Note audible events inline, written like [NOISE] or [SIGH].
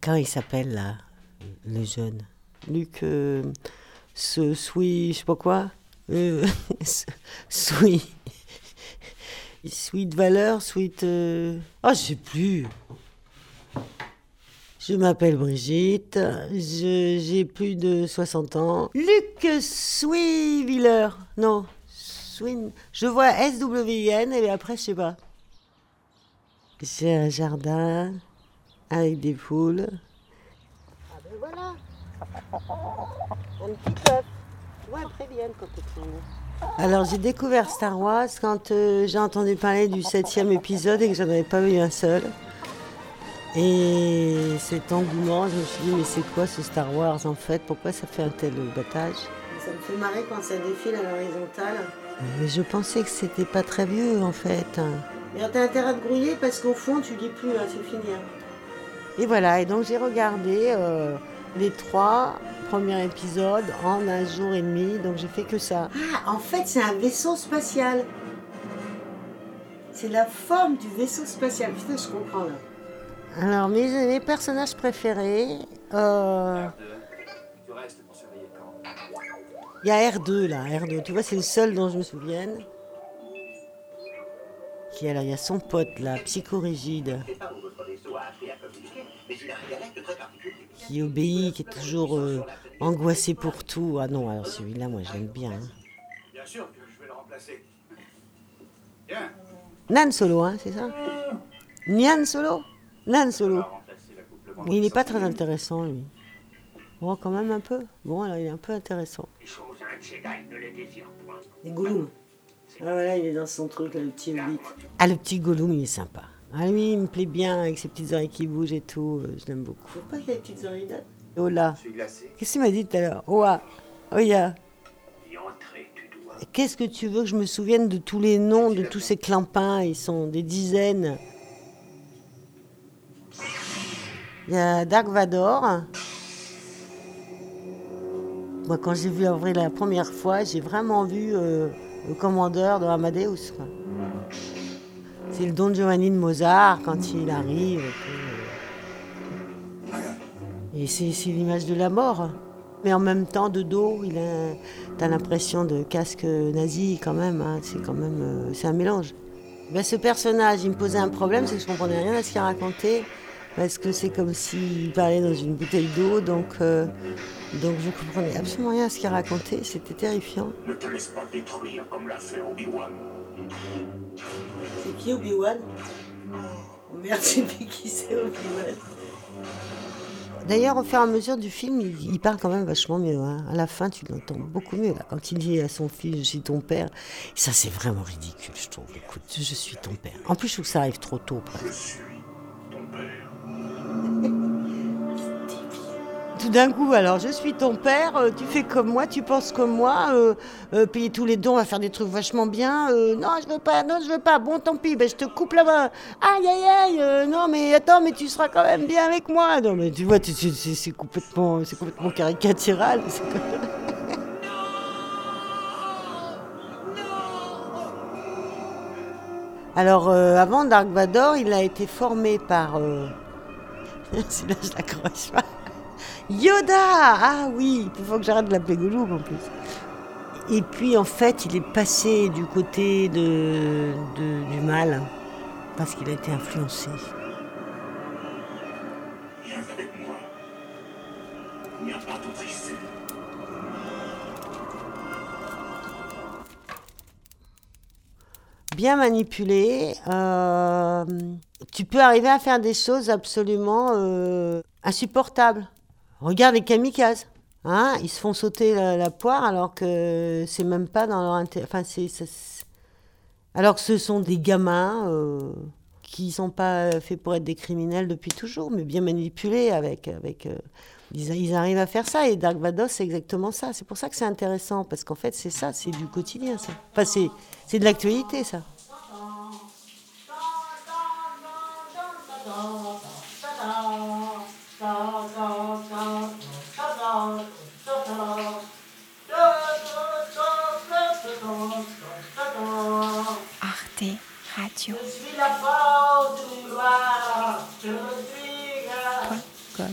Comment il s'appelle là, le jeune? Luc, euh, ce Sweet, je sais pas quoi. Euh, [LAUGHS] sweet. Sweet valeur, sweet. Euh... Oh, je sais plus. Je m'appelle Brigitte, j'ai plus de 60 ans. Luc Swiviller, non, Swin. Je vois S-W-I-N et après, je sais pas. J'ai un jardin avec des poules. Ah ben voilà Un petit œuf. Ouais, très bien, cocotine. Alors j'ai découvert Star Wars quand euh, j'ai entendu parler du septième épisode et que j'en avais pas vu un seul. Et cet engouement, je me suis dit mais c'est quoi ce Star Wars en fait? Pourquoi ça fait un tel battage? Ça me fait marrer quand ça défile à l'horizontale. Mais je pensais que c'était pas très vieux en fait. Mais t'as intérêt à te grouiller parce qu'au fond tu dis plus, hein, c'est fini. Et voilà, et donc j'ai regardé euh, les trois premiers épisodes en un jour et demi, donc j'ai fait que ça. Ah, en fait c'est un vaisseau spatial. C'est la forme du vaisseau spatial. Putain, je comprends là. Alors, mes, mes personnages préférés, euh, il y a R2 là, R2. Tu vois, c'est le seul dont je me souvienne. Alors, il y a son pote là, psychorigide, qui obéit, qui est toujours euh, angoissé pour tout. Ah non, alors celui-là, moi, je l'aime bien. hein. Bien sûr que je vais le remplacer. Bien. Nan Solo, hein, c'est ça? Nian Solo? Nan Solo. il n'est pas très intéressant, lui. Bon, quand même un peu. Bon, alors, il est un peu intéressant. Les Gollum. Ah voilà, il est dans son truc, là, le petit hobbit. Ah, le petit Gollum, il est sympa. Ah lui, il me plaît bien avec ses petites oreilles qui bougent et tout. euh, Je l'aime beaucoup. Faut pas qu'il ait des petites oreilles. Oh là. Je suis glacé. Qu'est-ce qu'il m'a dit tout à l'heure? Oh ah. Oh. Qu'est-ce que tu veux que je me souvienne de tous les noms de tous ces clampins? Ils sont des dizaines. Il y a Dark Vador. Moi, quand j'ai vu Avril la première fois, j'ai vraiment vu euh, le commandeur de Amadeus. C'est le Don Giovanni de Mozart quand il arrive. et c'est l'image de la mort. Mais en même temps, de dos, il a, t'as l'impression de casque nazi quand même. hein. C'est quand même, euh, c'est un mélange. Ben, ce personnage, il me posait un problème, c'est que je comprenais rien à ce qu'il racontait, parce que c'est comme s'il parlait dans une bouteille d'eau, donc, euh, donc je comprenais absolument rien à ce qu'il racontait. C'était terrifiant. Ne te laisse pas détruire comme l'a fait Obi-Wan. C'est qui Obi-Wan? Merde, je sais plus qui c'est Obi-Wan. D'ailleurs, au fur et à mesure du film, il, il parle quand même vachement mieux. hein. À la fin, tu l'entends beaucoup mieux. Là. Quand il dit à son fils, je suis ton père, ça c'est vraiment ridicule, je trouve. Écoute, je suis ton père. En plus, je trouve que ça arrive trop tôt. presque. Tout d'un coup, alors, je suis ton père, euh, tu fais comme moi, tu penses comme moi, euh, euh, payer tous les dons, on va faire des trucs vachement bien. non, je veux pas, non, je veux pas. Bon, tant pis, ben, je te coupe la main. Aïe, aïe, aïe, non, mais attends, mais tu seras quand même bien avec moi. Non, mais tu vois, c'est complètement, c'est complètement caricatural. [LAUGHS] Alors, avant Dark Vador, il a été formé par. Euh... [LAUGHS] Celui-là, je l'accroche pas. Yoda Ah oui, il faut que j'arrête de l'appeler Gollum en plus. Et puis en fait, il est passé du côté de, de- du mal parce qu'il a été influencé. Viens avec moi. Il n'y a pas d'autre issue. Bien manipulé, euh, tu peux arriver à faire des choses absolument euh, insupportables. Regarde les kamikazes. Hein, ils se font sauter la, poire alors que c'est même pas dans leur intérêt. Enfin, alors que ce sont des gamins euh, qui sont pas faits pour être des criminels depuis toujours, mais bien manipulés avec. avec euh, ils, ils arrivent à faire ça et Dark Vador, c'est exactement ça. C'est pour ça que c'est intéressant parce qu'en fait, c'est ça, c'est du quotidien, ça. Enfin, c'est de l'actualité, ça. Je suis la porte noire, je me suis... Point.